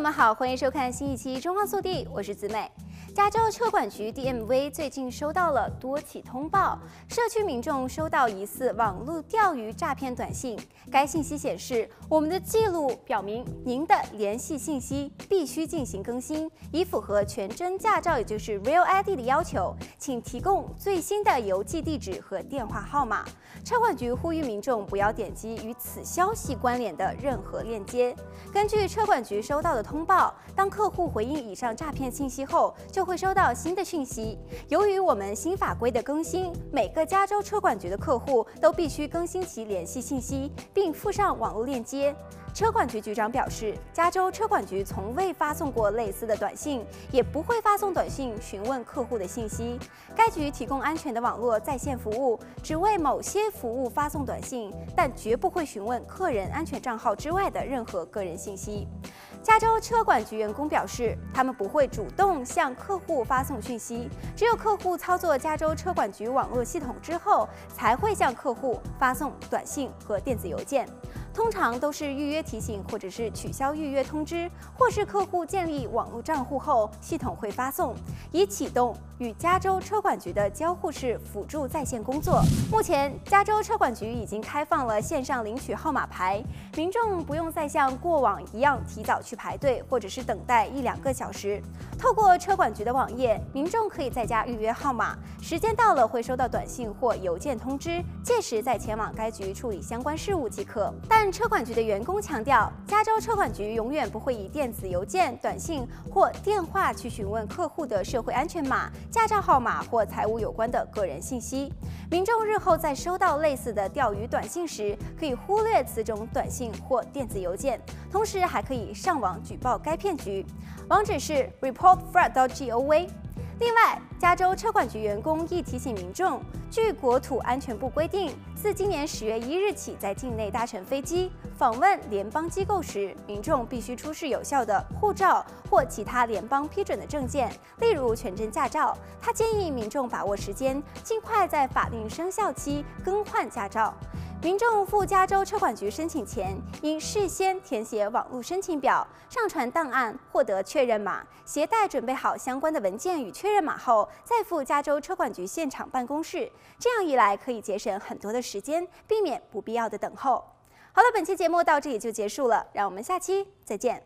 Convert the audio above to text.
友们好，欢迎收看新一期《中华速递》，我是子美。加州车管局 DMV 最近收到了多起通报，社区民众收到疑似网络钓鱼诈骗短信。该信息显示，我们的记录表明您的联系信息必须进行更新，以符合全真驾照，也就是 Real ID 的要求，请提供最新的邮寄地址和电话号码。车管局呼吁民众不要点击与此消息关联的任何链接。根据车管局收到的通报，当客户回应以上诈骗信息后，就就会收到新的讯息。由于我们新法规的更新，每个加州车管局的客户都必须更新其联系信息，并附上网络链接。车管局局长表示，加州车管局从未发送过类似的短信，也不会发送短信询问客户的信息。该局提供安全的网络在线服务，只为某些服务发送短信，但绝不会询问客人安全账号之外的任何个人信息。加州车管局员工表示，他们不会主动向客户发送讯息，只有客户操作加州车管局网络系统之后，才会向客户发送短信和电子邮件。通常都是预约提醒，或者是取消预约通知，或是客户建立网络账户后，系统会发送，以启动与加州车管局的交互式辅助在线工作。目前，加州车管局已经开放了线上领取号码牌，民众不用再像过往一样提早去排队，或者是等待一两个小时。透过车管局的网页，民众可以在家预约号码，时间到了会收到短信或邮件通知，届时再前往该局处理相关事务即可。但车管局的员工强调，加州车管局永远不会以电子邮件、短信或电话去询问客户的社会安全码、驾照号码或财务有关的个人信息。民众日后在收到类似的钓鱼短信时，可以忽略此种短信或电子邮件，同时还可以上网举报该骗局，网址是 reportfraud.gov。另外，加州车管局员工亦提醒民众，据国土安全部规定，自今年十月一日起，在境内搭乘飞机访问联邦机构时，民众必须出示有效的护照或其他联邦批准的证件，例如全真驾照。他建议民众把握时间，尽快在法定生效期更换驾照。民众赴加州车管局申请前，应事先填写网络申请表，上传档案，获得确认码，携带准备好相关的文件与确认码后，再赴加州车管局现场办公室。这样一来，可以节省很多的时间，避免不必要的等候。好了，本期节目到这里就结束了，让我们下期再见。